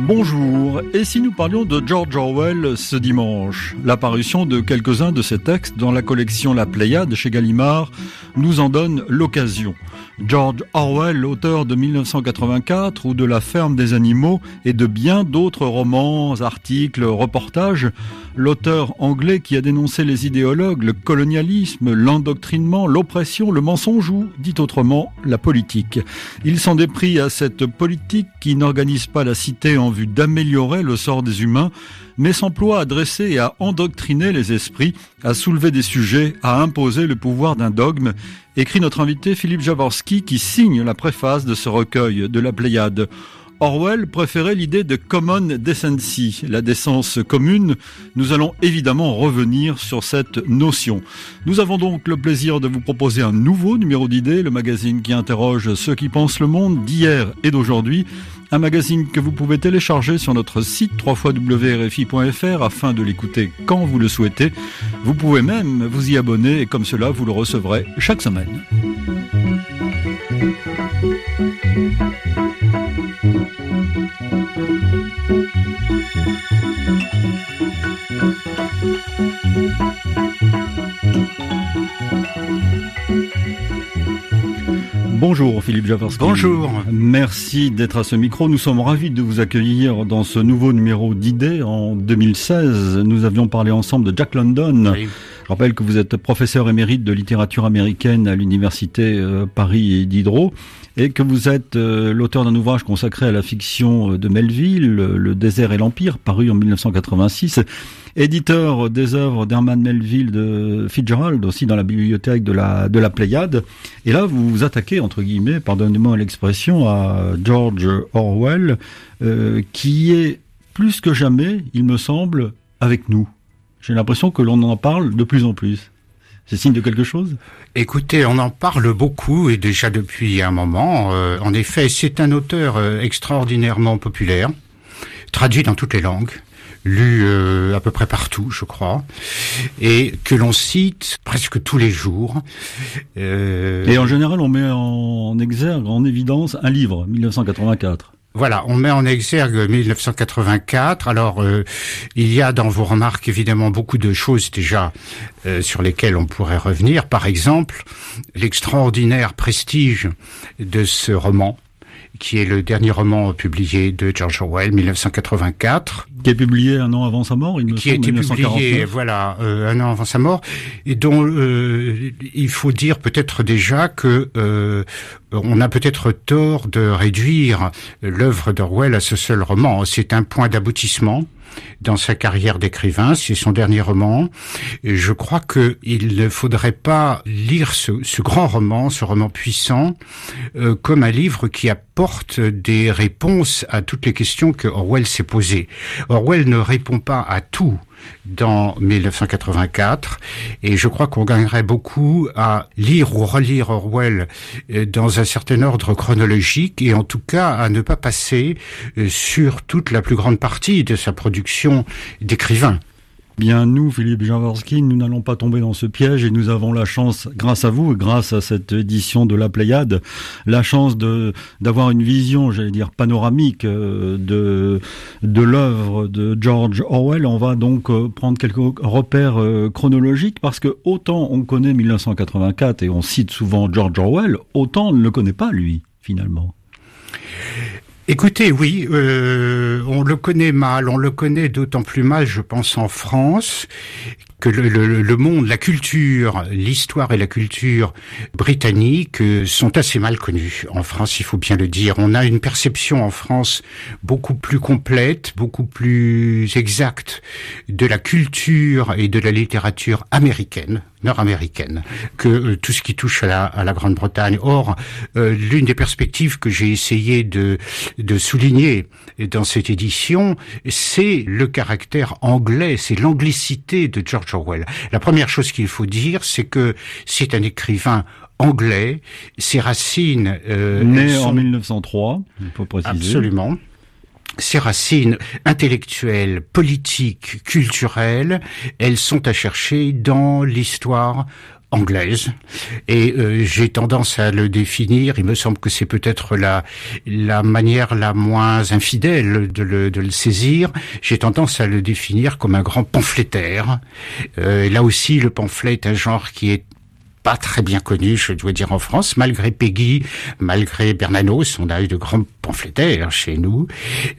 Bonjour, et si nous parlions de George Orwell ce dimanche? L'apparition de quelques-uns de ses textes dans la collection La Pléiade chez Gallimard nous en donne l'occasion. George Orwell, auteur de 1984 ou de La ferme des animaux et de bien d'autres romans, articles, reportages, l'auteur anglais qui a dénoncé les idéologues, le colonialisme, l'endoctrinement, l'oppression, le mensonge ou, dit autrement, la politique. Il s'en déprit à cette politique qui n'organise pas la cité en vue d'améliorer le sort des humains, mais s'emploie à dresser et à endoctriner les esprits, à soulever des sujets, à imposer le pouvoir d'un dogme, écrit notre invité Philippe Javorski qui signe la préface de ce recueil de la Pléiade. Orwell préférait l'idée de common decency, la décence commune. Nous allons évidemment revenir sur cette notion. Nous avons donc le plaisir de vous proposer un nouveau numéro d'idées, le magazine qui interroge ceux qui pensent le monde d'hier et d'aujourd'hui. Un magazine que vous pouvez télécharger sur notre site www.rfi.fr afin de l'écouter quand vous le souhaitez. Vous pouvez même vous y abonner et comme cela vous le recevrez chaque semaine. Bonjour Philippe Javorski. Bonjour. Merci d'être à ce micro. Nous sommes ravis de vous accueillir dans ce nouveau numéro d'idées. En 2016, nous avions parlé ensemble de Jack London. Je rappelle que vous êtes professeur émérite de littérature américaine à l'université euh, Paris Diderot et que vous êtes euh, l'auteur d'un ouvrage consacré à la fiction euh, de Melville, Le désert et l'empire, paru en 1986 éditeur des œuvres d'Herman Melville de Fitzgerald, aussi dans la bibliothèque de la, de la Pléiade. Et là, vous vous attaquez, entre guillemets, pardonnez-moi l'expression, à George Orwell, euh, qui est plus que jamais, il me semble, avec nous. J'ai l'impression que l'on en parle de plus en plus. C'est signe de quelque chose? Écoutez, on en parle beaucoup et déjà depuis un moment. Euh, en effet, c'est un auteur euh, extraordinairement populaire, traduit dans toutes les langues lu euh, à peu près partout, je crois, et que l'on cite presque tous les jours. Euh... Et en général, on met en exergue, en évidence, un livre, 1984. Voilà, on met en exergue 1984. Alors, euh, il y a dans vos remarques évidemment beaucoup de choses déjà euh, sur lesquelles on pourrait revenir. Par exemple, l'extraordinaire prestige de ce roman, qui est le dernier roman publié de George Orwell, 1984. Qui est publié un an avant sa mort, il me Qui a été publié, voilà, euh, un an avant sa mort, et dont euh, il faut dire peut-être déjà que euh, on a peut-être tort de réduire l'œuvre d'Orwell à ce seul roman. C'est un point d'aboutissement dans sa carrière d'écrivain. C'est son dernier roman. Je crois qu'il ne faudrait pas lire ce, ce, grand roman, ce roman puissant, euh, comme un livre qui apporte des réponses à toutes les questions que Orwell s'est posées. Orwell ne répond pas à tout dans 1984 et je crois qu'on gagnerait beaucoup à lire ou relire Orwell euh, dans un certain ordre chronologique et en tout cas à ne pas passer euh, sur toute la plus grande partie de sa production d'écrivain. Bien, nous, Philippe Jaworski, nous n'allons pas tomber dans ce piège et nous avons la chance, grâce à vous, grâce à cette édition de la Pléiade, la chance de d'avoir une vision, j'allais dire panoramique euh, de de l'œuvre de George Orwell. On va donc euh, prendre quelques repères euh, chronologiques parce que autant on connaît 1984 et on cite souvent George Orwell, autant on ne le connaît pas lui finalement. Écoutez, oui, euh, on le connaît mal, on le connaît d'autant plus mal, je pense, en France, que le, le, monde, la culture, l'histoire et la culture britannique euh, sont assez mal connus en France, il faut bien le dire. On a une perception en France beaucoup plus complète, beaucoup plus exacte de la culture et de la littérature américaine, nord-américaine, que euh, tout ce qui touche à la, à la Grande-Bretagne. Or, euh, l'une des perspectives que j'ai essayé de, de souligner dans cette édition, c'est le caractère anglais, c'est l'anglicité de George Orwell. La première chose qu'il faut dire, c'est que c'est un écrivain anglais. Ses racines... Euh, Né en 1903, il faut préciser. Absolument ses racines intellectuelles, politiques, culturelles, elles sont à chercher dans l'histoire anglaise. Et euh, j'ai tendance à le définir. Il me semble que c'est peut-être la la manière la moins infidèle de le, de le saisir. J'ai tendance à le définir comme un grand pamphlétaire. Euh, là aussi le pamphlet est un genre qui est pas très bien connu, je dois dire, en France, malgré Peggy, malgré Bernanos, on a eu de grands pamphlétaires chez nous,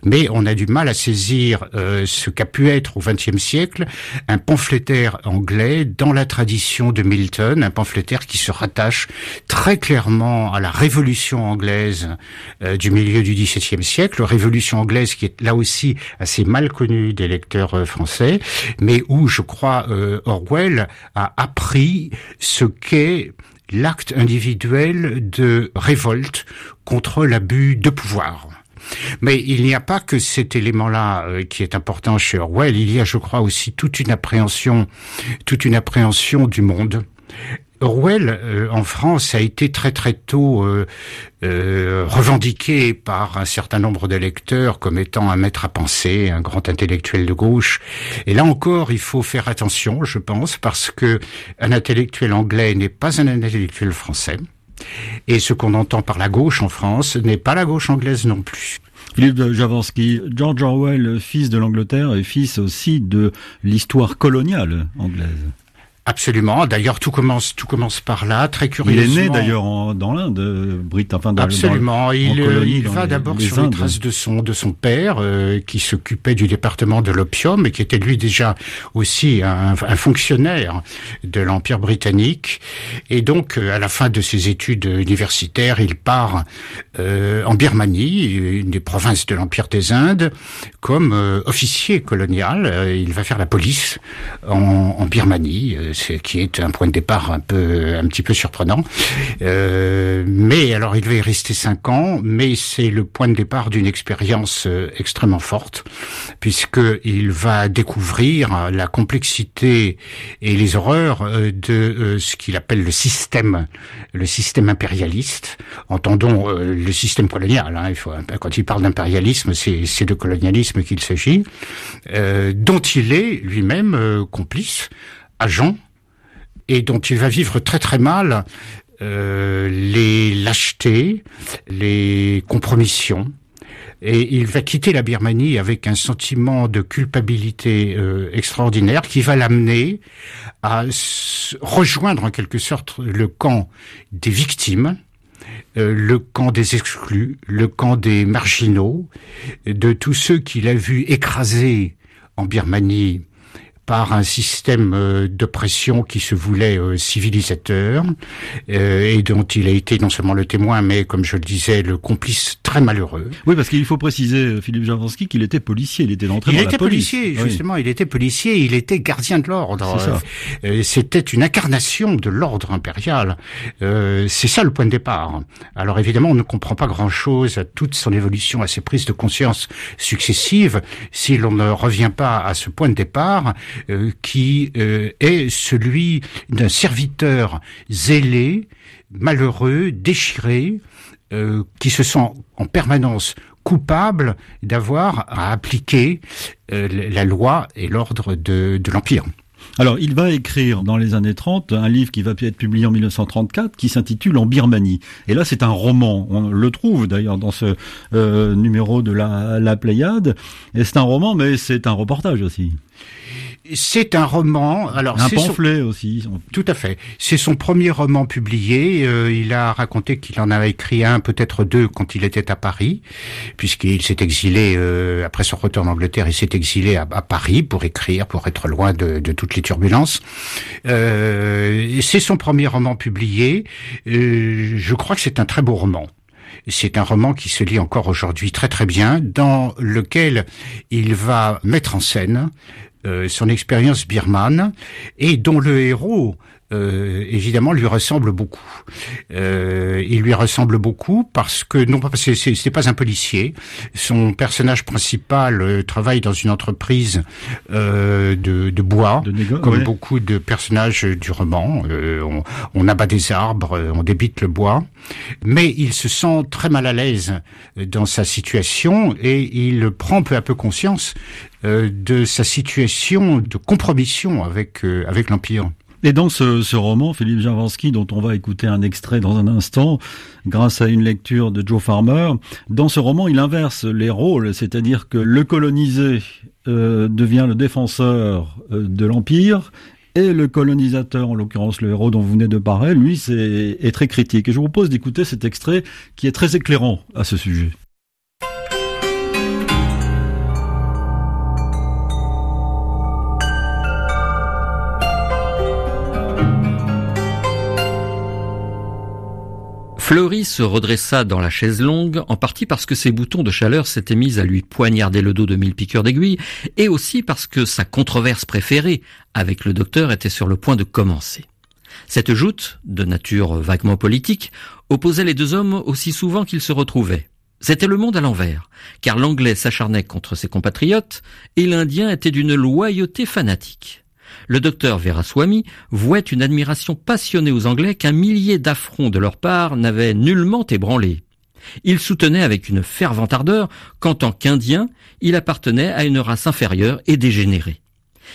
mais on a du mal à saisir euh, ce qu'a pu être au XXe siècle un pamphlétaire anglais dans la tradition de Milton, un pamphlétaire qui se rattache très clairement à la Révolution anglaise euh, du milieu du XVIIe siècle, Révolution anglaise qui est là aussi assez mal connue des lecteurs euh, français, mais où je crois Orwell a appris ce qu'est l'acte individuel de révolte contre l'abus de pouvoir. Mais il n'y a pas que cet élément-là euh, qui est important chez Orwell. Il y a, je crois, aussi toute une appréhension, toute une appréhension du monde Orwell euh, en France a été très très tôt euh, euh, revendiqué par un certain nombre de lecteurs comme étant un maître à penser, un grand intellectuel de gauche. Et là encore, il faut faire attention, je pense, parce que un intellectuel anglais n'est pas un intellectuel français. Et ce qu'on entend par la gauche en France n'est pas la gauche anglaise non plus. Philippe Javorski, George Orwell, fils de l'Angleterre et fils aussi de l'histoire coloniale anglaise. Absolument. D'ailleurs, tout commence, tout commence par là, très curieusement. Il est né d'ailleurs dans l'Inde, Brit, enfin dans, Absolument. il, euh, il va d'abord sur les traces de son de son père, euh, qui s'occupait du département de l'opium et qui était lui déjà aussi un, un fonctionnaire de l'empire britannique. Et donc, euh, à la fin de ses études universitaires, il part en Birmanie, une des provinces de l'empire des Indes, comme officier colonial. il va faire la police en, en Birmanie qui est un point de départ un peu, un petit peu surprenant. Euh, mais alors, il va y rester cinq ans, mais c'est le point de départ d'une expérience euh, extrêmement forte, puisque il va découvrir la complexité et les horreurs euh, de ce qu'il appelle le système, le système impérialiste. Entendons le système colonial. Hein, il faut, quand il parle d'impérialisme, c'est de colonialisme qu'il s'agit, dont il est lui-même complice agent et dont il va vivre très très mal euh, les lâchetés, les compromissions. Et il va quitter la Birmanie avec un sentiment de culpabilité euh, extraordinaire qui va l'amener à rejoindre en quelque sorte le camp des victimes, euh, le camp des exclus, le camp des marginaux, de tous ceux qu'il a vus écrasés en Birmanie par un système euh, d'oppression qui se voulait euh, civilisateur euh, et dont il a été non seulement le témoin, mais comme je le disais, le complice très malheureux. Oui, parce qu'il faut préciser, Philippe Javorski, qu'il était policier, il était d'entrée dans la police. Il était policier, justement, il était policier, il était gardien de l'ordre. C'était une incarnation de l'ordre impérial. C'est ça le point de départ. Alors évidemment, on ne comprend pas grand-chose à toute son évolution, à ses prises de conscience successives, si l'on ne revient pas à ce point de départ euh, qui euh, est celui d'un serviteur zélé, malheureux, déchiré, euh, qui se sent en permanence coupable d'avoir à appliquer la loi et l'ordre de, de l'Empire. Alors, il va écrire dans les années 30 un livre qui va être publié en 1934 qui s'intitule En Birmanie. Et là, c'est un roman. On le trouve d'ailleurs dans ce numéro de la, la Pléiade. Et c'est un roman, mais c'est un reportage aussi. C'est un roman. Alors un pamphlet aussi. Tout à fait. C'est son premier roman publié. Euh, il a raconté qu'il en avait écrit un, peut-être deux, quand il était à Paris, puisqu'il s'est exilé euh, après son retour en Angleterre. Il s'est exilé à, Paris pour écrire, pour être loin de, toutes les turbulences. Euh, c'est son premier roman publié. je crois que c'est un très beau roman. C'est un roman qui se lit encore aujourd'hui très très bien, dans lequel il va mettre en scène euh, son expérience birmane et dont le héros euh, évidemment, lui ressemble beaucoup. Euh, il lui ressemble beaucoup parce que non pas parce que c'est pas un policier. Son personnage principal euh, travaille dans une entreprise euh, de, de, bois, comme beaucoup de personnages du roman. Euh, on, on, abat des arbres, on débite le bois, mais il se sent très mal à l'aise dans sa situation et il prend peu à peu conscience de sa situation de compromission avec avec l'empire. Et dans ce, roman, Philippe Javorski, dont on va écouter un extrait dans un instant, grâce à une lecture de Joe Farmer, dans ce roman, il inverse les rôles, c'est-à-dire que le colonisé euh, devient le défenseur euh, de l'Empire, et le colonisateur, en l'occurrence le héros dont vous venez de parler, lui, c'est, est très critique. Et je vous propose d'écouter cet extrait qui est très éclairant à ce sujet. Fleury se redressa dans la chaise longue, en partie parce que ses boutons de chaleur s'étaient mis à lui poignarder le dos de mille piqûres d'aiguille, et aussi parce que sa controverse préférée avec le docteur était sur le point de commencer. Cette joute, de nature vaguement politique, opposait les deux hommes aussi souvent qu'ils se retrouvaient. C'était le monde à l'envers, car l'anglais s'acharnait contre ses compatriotes, et l'indien était d'une loyauté fanatique le docteur Veraswamy vouait une admiration passionnée aux Anglais qu'un millier d'affronts de leur part n'avaient nullement ébranlé. Il soutenait avec une fervente ardeur qu'en tant qu'Indien, il appartenait à une race inférieure et dégénérée.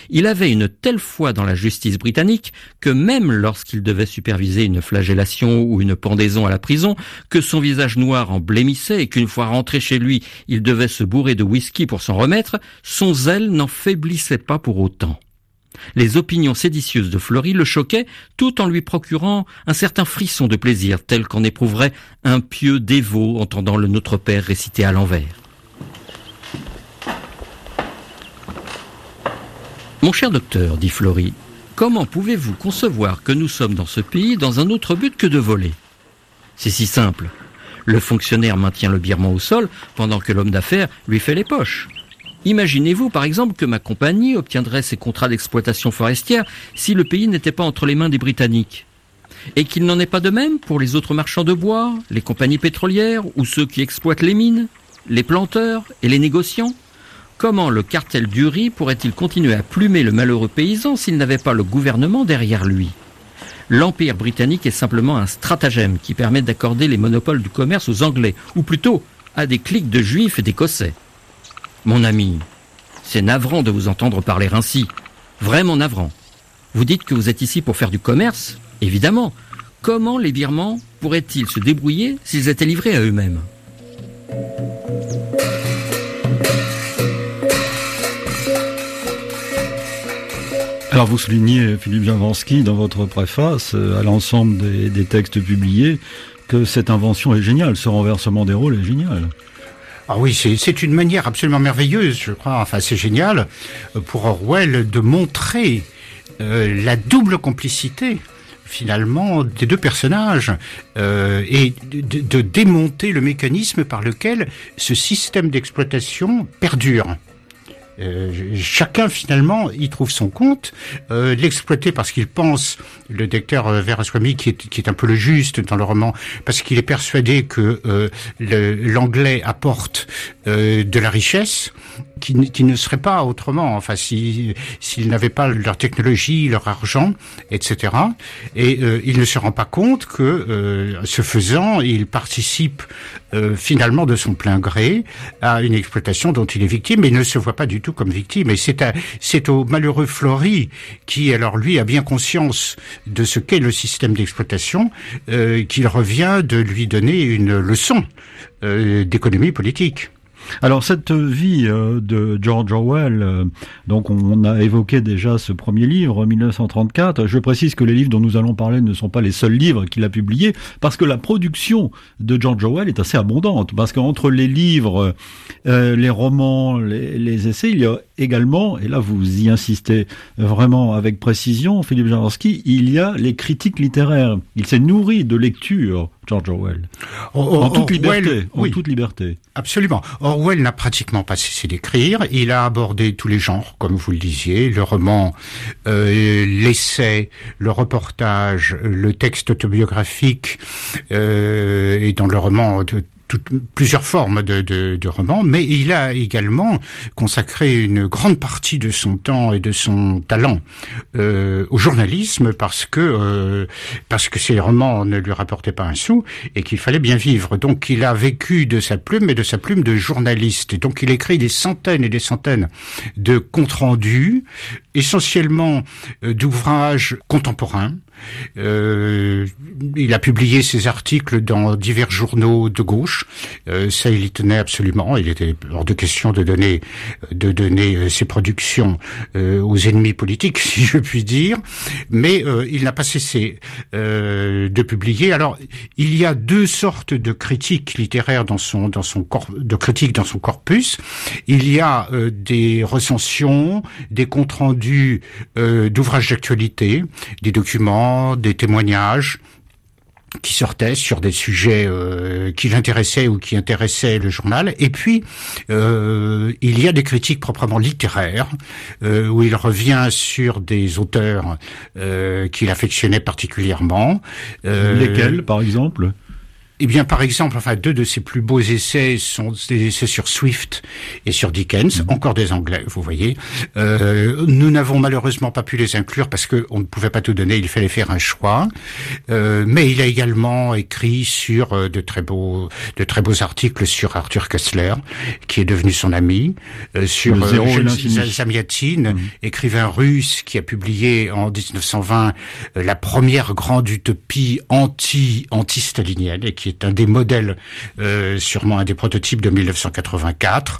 Il avait une telle foi dans la justice britannique que même lorsqu'il devait superviser une flagellation ou une pendaison à la prison, que son visage noir en blêmissait et qu'une fois rentré chez lui, il devait se bourrer de whisky pour s'en remettre, son zèle n'en faiblissait pas pour autant. Les opinions séditieuses de Fleury le choquaient tout en lui procurant un certain frisson de plaisir tel qu'en éprouverait un pieux dévot entendant le Notre Père récité à l'envers. Mon cher docteur, dit Fleury, comment pouvez-vous concevoir que nous sommes dans ce pays dans un autre but que de voler? C'est si simple. Le fonctionnaire maintient le birement au sol pendant que l'homme d'affaires lui fait les poches. Imaginez-vous par exemple que ma compagnie obtiendrait ses contrats d'exploitation forestière si le pays n'était pas entre les mains des Britanniques. Et qu'il n'en est pas de même pour les autres marchands de bois, les compagnies pétrolières ou ceux qui exploitent les mines, les planteurs et les négociants Comment le cartel du riz pourrait-il continuer à plumer le malheureux paysan s'il n'avait pas le gouvernement derrière lui? L'Empire britannique est simplement un stratagème qui permet d'accorder les monopoles du commerce aux Anglais, ou plutôt à des cliques de juifs et d'Écossais. Mon ami, c'est navrant de vous entendre parler ainsi. Vraiment navrant. Vous dites que vous êtes ici pour faire du commerce Évidemment. Comment les Birmans pourraient-ils se débrouiller s'ils étaient livrés à eux-mêmes? Alors vous soulignez, Philippe Javorski, dans votre préface euh, à l'ensemble des textes publiés, que cette invention est géniale, ce renversement des rôles est génial. Ah oui, c'est une manière absolument merveilleuse, je crois, enfin c'est génial, euh, pour Orwell de montrer euh, la double complicité finalement des deux personnages euh, et de, de, démonter le mécanisme par lequel ce système d'exploitation perdure. Euh, chacun finalement y trouve son compte, euh, l'exploiter parce qu'il pense, le docteur euh, Veraswamy qui est, qui est un peu le juste dans le roman, parce qu'il est persuadé que euh, l'anglais apporte de la richesse, qui, qui, ne serait pas autrement, enfin s'ils si, n'avaient pas leur technologie, leur argent, etc. Et il ne se rend pas compte que, ce faisant, il participe finalement de son plein gré à une exploitation dont il est victime, mais il ne se voit pas du tout comme victime. Et c'est, c'est au malheureux Flory qui, alors lui, a bien conscience de ce qu'est le système d'exploitation, euh, qu'il revient de lui donner une leçon euh, d'économie politique. Alors cette vie euh, de George Orwell, euh, donc on a évoqué déjà ce premier livre, 1934. Je précise que les livres dont nous allons parler ne sont pas les seuls livres qu'il a publiés, parce que la production de George Orwell est assez abondante, parce qu'entre les livres, euh, les romans, les, les, essais, il y a également, et là vous y insistez vraiment avec précision, Philippe Jaworski, il y a les critiques littéraires. Il s'est nourri de lecture, George Orwell. en toute liberté. En toute liberté. Absolument. Orwell n'a pratiquement pas cessé d'écrire. Il a abordé tous les genres, comme vous le disiez, le roman, euh, l'essai, le reportage, le texte autobiographique, euh, et dans le roman de plusieurs formes de, de, romans, mais il a également consacré une grande partie de son temps et de son talent euh, au journalisme parce que euh, parce que ses romans ne lui rapportaient pas un sou et qu'il fallait bien vivre. Donc il a vécu de sa plume et de sa plume de journaliste. Donc il écrit des centaines et des centaines de comptes rendus, essentiellement euh, d'ouvrages contemporains euh, il a publié ses articles dans divers journaux de gauche. Euh, ça, il y tenait absolument. Il était hors de question de donner, de donner euh, ses productions aux ennemis politiques, si je puis dire. Mais il n'a pas cessé de publier. Alors, il y a deux sortes de critiques littéraires dans son dans son corpus. Il y a des recensions, des comptes rendus d'ouvrages d'actualité, des documents des témoignages qui sortaient sur des sujets euh, qui l'intéressaient ou qui intéressaient le journal. Et puis, euh, il y a des critiques proprement littéraires, euh, où il revient sur des auteurs qu'il affectionnait particulièrement. Lesquels, par exemple? Eh bien, par exemple, enfin, deux de ses plus beaux essais sont des essais sur Swift et sur Dickens, mhm. encore des Anglais, vous voyez. Euh, nous n'avons malheureusement pas pu les inclure parce qu'on ne pouvait pas tout donner, il fallait faire un choix. Euh, mais il a également écrit sur euh, de très beaux, de très beaux articles sur Arthur Kessler, qui est devenu son ami, euh, sur euh, Zamiatine, mhm. écrivain russe qui a publié en 1920 euh, la première grande utopie anti anti-stalinienne et qui est un des modèles, euh, sûrement un des prototypes de 1984.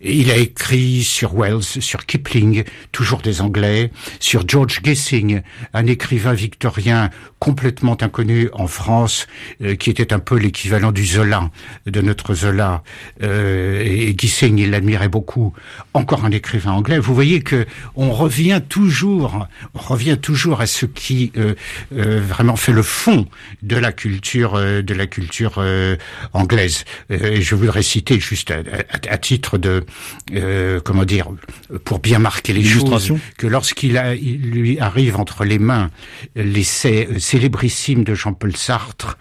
Et il a écrit sur Wells, sur Kipling, toujours des Anglais, sur George Gissing, un écrivain victorien complètement inconnu en France, euh, qui était un peu l'équivalent du Zola, de notre Zola. Euh, et Gissing, il l'admirait beaucoup. Encore un écrivain anglais. Vous voyez que on revient toujours, on revient toujours à ce qui euh vraiment fait le fond de la culture, de la culture culture euh, anglaise. Euh, et je voudrais citer juste à, titre de euh, comment dire pour bien marquer les choses que lorsqu'il lui arrive entre les mains l'essai célébrissime de Jean-Paul Sartre.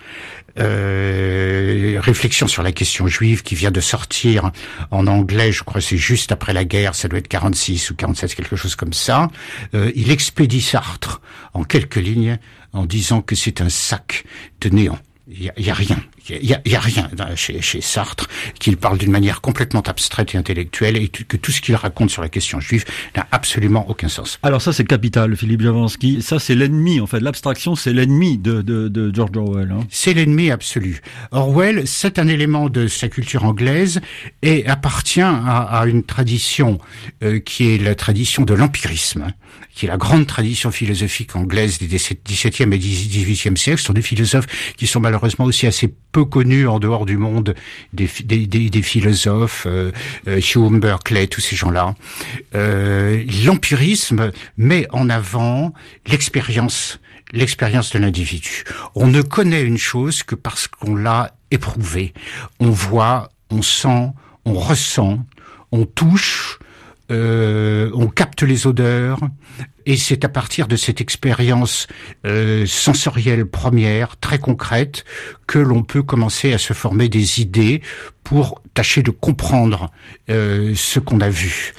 réflexion sur la question juive qui vient de sortir en anglais, je crois c'est juste après la guerre, ça doit être 46 ou 47, quelque chose comme ça. il expédie Sartre en quelques lignes en disant que c'est un sac de néant. Il y, a rien. Il y, a, rien chez, chez Sartre qu'il parle d'une manière complètement abstraite et intellectuelle et que tout ce qu'il raconte sur la question juive n'a absolument aucun sens. Alors ça c'est capital, Philippe Javanski. Ça c'est l'ennemi en fait. L'abstraction c'est l'ennemi de, de, de, George Orwell. Hein. C'est l'ennemi absolu. Orwell c'est un élément de sa culture anglaise et appartient à, à une tradition euh, qui est la tradition de l'empirisme qui est la grande tradition philosophique anglaise des 17e et 18e siècles, sont des philosophes qui sont malheureusement aussi assez peu connus en dehors du monde des, des, des, philosophes, euh, euh, Hume, Berkeley, tous ces gens-là. Euh, L'empirisme met en avant l'expérience l'expérience de l'individu. On ne connaît une chose que parce qu'on l'a éprouvée. On voit, on sent, on ressent, on touche, euh, on capte les odeurs, et c'est à partir de cette expérience euh, sensorielle première, très concrète, que l'on peut commencer à se former des idées pour tâcher de comprendre euh, ce qu'on a vu.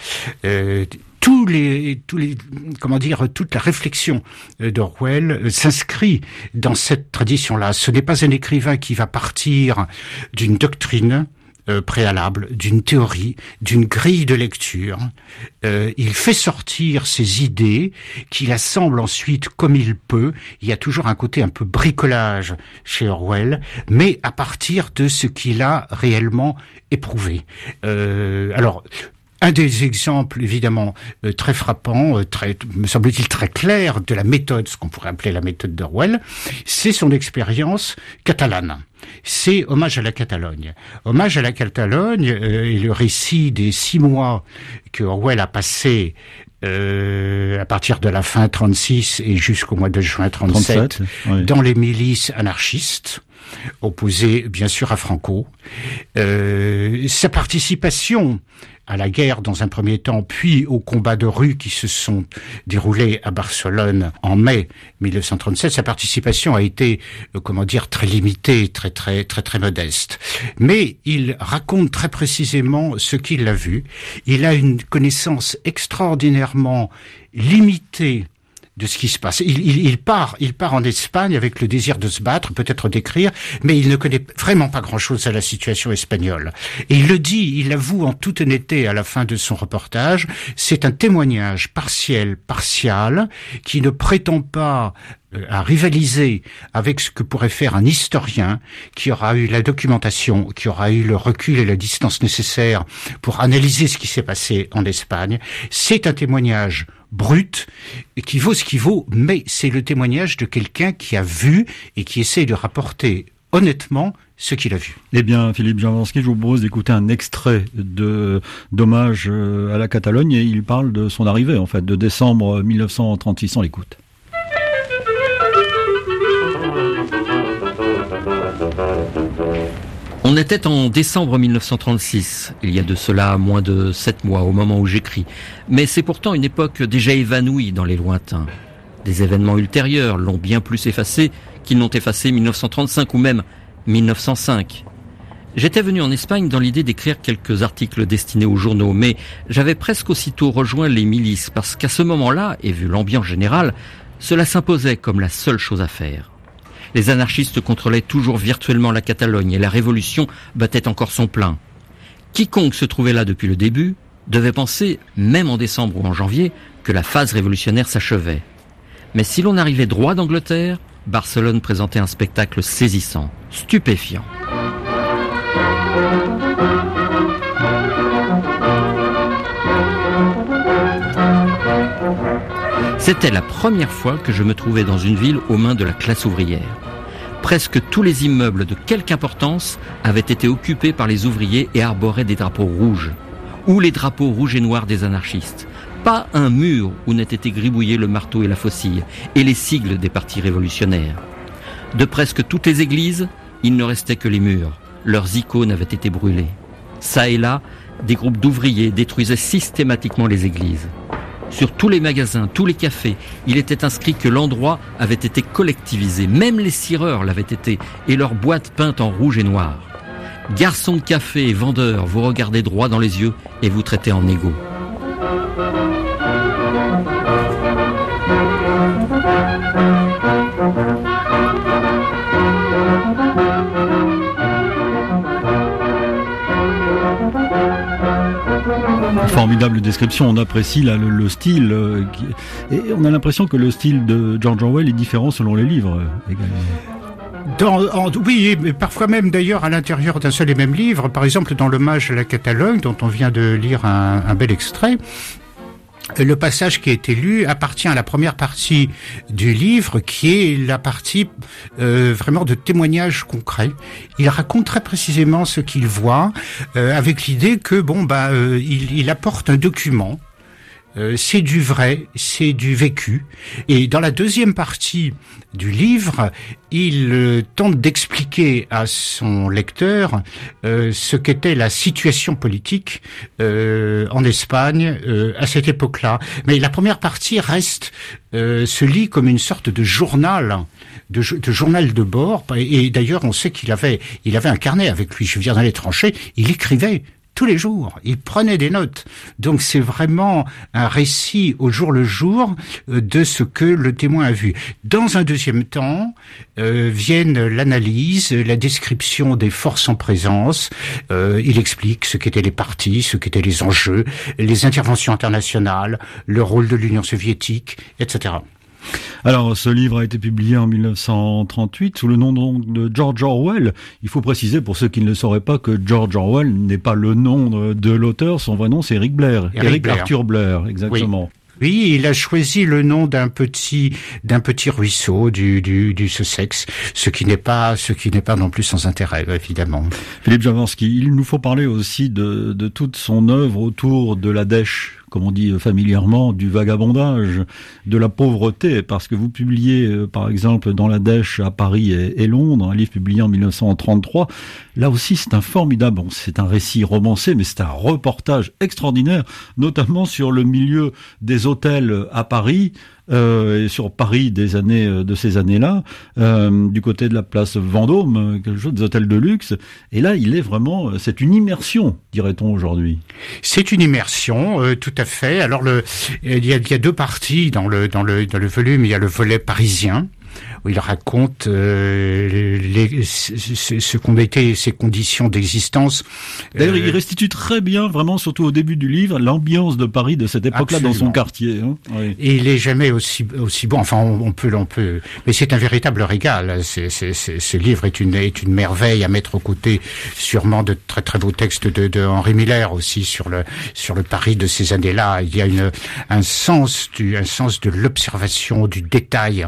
tous les, tous les, comment dire, toute la réflexion d'Orwell s'inscrit dans cette tradition-là. Ce n'est pas un écrivain qui va partir d'une doctrine, euh, préalable, d'une théorie, d'une grille de lecture. Euh, il fait sortir ses idées, qu'il assemble ensuite comme il peut. Il y a toujours un côté un peu bricolage chez Orwell, mais à partir de ce qu'il a réellement éprouvé. Euh, alors, Un des exemples, évidemment, euh, très frappant, euh, très, me semble-t-il très clair de la méthode, ce qu'on pourrait appeler la méthode d'Orwell, c'est son expérience catalane. C'est Hommage à la Catalogne. Hommage à la Catalogne euh, est le récit des six mois que Orwell a passé euh, à partir de la fin 36 et jusqu'au mois de juin 37, dans les milices anarchistes opposées bien sûr à Franco. Euh, sa participation à la guerre dans un premier temps, puis aux combats de rue qui se sont déroulés à Barcelone en mai 1937, sa participation a été, euh, comment dire, très limitée, très très très très modeste. Mais il raconte très précisément ce qu'il a vu. Il a une connaissance extraordinairement limitée de ce qui se passe. Il, il, il, part, il part en Espagne avec le désir de se battre, peut-être d'écrire, mais il ne connaît vraiment pas grand-chose à la situation espagnole. Et il le dit, il l'avoue en toute honnêteté à la fin de son reportage. C'est un témoignage partiel, partial, qui ne prétend pas euh, à rivaliser avec ce que pourrait faire un historien qui aura eu la documentation, qui aura eu le recul et la distance nécessaires pour analyser ce qui s'est passé en Espagne. C'est un témoignage brut, qui vaut ce qui vaut, mais c'est le témoignage de quelqu'un qui a vu et qui essaie de rapporter honnêtement ce qu'il a vu. Eh bien, Philippe Javansky, je vous propose d'écouter un extrait de d'hommage euh, à la Catalogne et il parle de son arrivée, en fait, de décembre 1936. On l'écoute. On était en décembre 1936, il y a de cela moins de sept mois au moment où j'écris, mais c'est pourtant une époque déjà évanouie dans les lointains. Des événements ultérieurs l'ont bien plus effacé qu'ils n'ont effacé 1935 ou même 1905. J'étais venu en Espagne dans l'idée d'écrire quelques articles destinés aux journaux, mais j'avais presque aussitôt rejoint les milices parce qu'à ce moment-là, et vu l'ambiance générale, cela s'imposait comme la seule chose à faire. Les anarchistes contrôlaient toujours virtuellement la Catalogne et la révolution battait encore son plein. Quiconque se trouvait là depuis le début devait penser, même en décembre ou en janvier, que la phase révolutionnaire s'achevait. Mais si l'on arrivait droit d'Angleterre, Barcelone présentait un spectacle saisissant, stupéfiant. C'était la première fois que je me trouvais dans une ville aux mains de la classe ouvrière. Presque tous les immeubles de quelque importance avaient été occupés par les ouvriers et arboraient des drapeaux rouges, ou les drapeaux rouges et noirs des anarchistes. Pas un mur où n'ait été gribouillé le marteau et la faucille, et les sigles des partis révolutionnaires. De presque toutes les églises, il ne restait que les murs. Leurs icônes avaient été brûlées. Ça et là, des groupes d'ouvriers détruisaient systématiquement les églises. Sur tous les magasins, tous les cafés, il était inscrit que l'endroit avait été collectivisé. Même les cireurs l'avaient été, et leurs boîtes peintes en rouge et noir. Garçons de café et vendeurs, vous regardez droit dans les yeux et vous traitez en égaux. Formidable description, on apprécie le, style, euh, et on a l'impression que le style de George Orwell est différent selon les livres euh, Dans, oui, mais parfois même d'ailleurs à l'intérieur d'un seul et même livre. Par exemple, dans l'hommage à la Catalogne, dont on vient de lire un bel extrait, le passage qui a été lu appartient à la première partie du livre, qui est la partie euh, vraiment de témoignage concret. Il raconte très précisément ce qu'il voit, euh, avec l'idée que bon bah euh, il, il apporte un document euh, c'est du vrai, c'est du vécu. Et dans la deuxième partie du livre, il euh, tente d'expliquer à son lecteur euh, ce qu'était la situation politique en Espagne à cette époque-là. Mais la première partie reste, se lit comme une sorte de journal. De, de journal de bord et, d'ailleurs on sait qu'il avait il avait un carnet avec lui je veux dire dans les tranchées il écrivait tous les jours. Il prenait des notes. Donc c'est vraiment un récit au jour le jour euh, de ce que le témoin a vu. Dans un deuxième temps, euh, viennent l'analyse, la description des forces en présence. Euh, il explique ce qu'étaient les partis, ce qu'étaient les enjeux, les interventions internationales, le rôle de l'Union soviétique, etc. Alors, ce livre a été publié en 1938 sous le nom de George Orwell. Il faut préciser pour ceux qui ne le sauraient pas que George Orwell n'est pas le nom de l'auteur, son vrai nom c'est Eric Blair. Eric, Arthur Blair, exactement. Oui, il a choisi le nom d'un petit d'un petit ruisseau du, du, du Sussex, ce qui n'est pas ce qui n'est pas non plus sans intérêt évidemment. Philippe Javorski, il nous faut parler aussi de, de toute son œuvre autour de la dèche comme on dit familièrement, du vagabondage, de la pauvreté, parce que vous publiez, euh, par exemple, dans la Dèche à Paris et, Londres, un livre publié en 1933. Là aussi, c'est un formidable, c'est un récit romancé, mais c'est un reportage extraordinaire, notamment sur le milieu des hôtels à Paris, euh, sur Paris des années euh, de ces années-là, euh, du côté de la place Vendôme, quelque chose des hôtels de luxe. Et là, il est vraiment, c'est une immersion, dirait-on aujourd'hui. C'est une immersion, tout à fait. Alors le, il y a, il y a deux parties dans le dans le dans le volume. Il y a le volet parisien où il raconte euh, les, ce, qu'ont été ses conditions d'existence. D'ailleurs, il euh, restitue très bien, vraiment, surtout au début du livre, l'ambiance de Paris de cette époque-là dans son quartier. Hein. Et il est jamais aussi aussi bon. Enfin, on, peut, on peut, mais c'est un véritable régal. ce livre est une est une merveille à mettre aux côtés, sûrement de très très beaux textes de, de Henri Miller aussi sur le sur le Paris de ces années-là. Il y a une un sens du un sens de l'observation, du détail,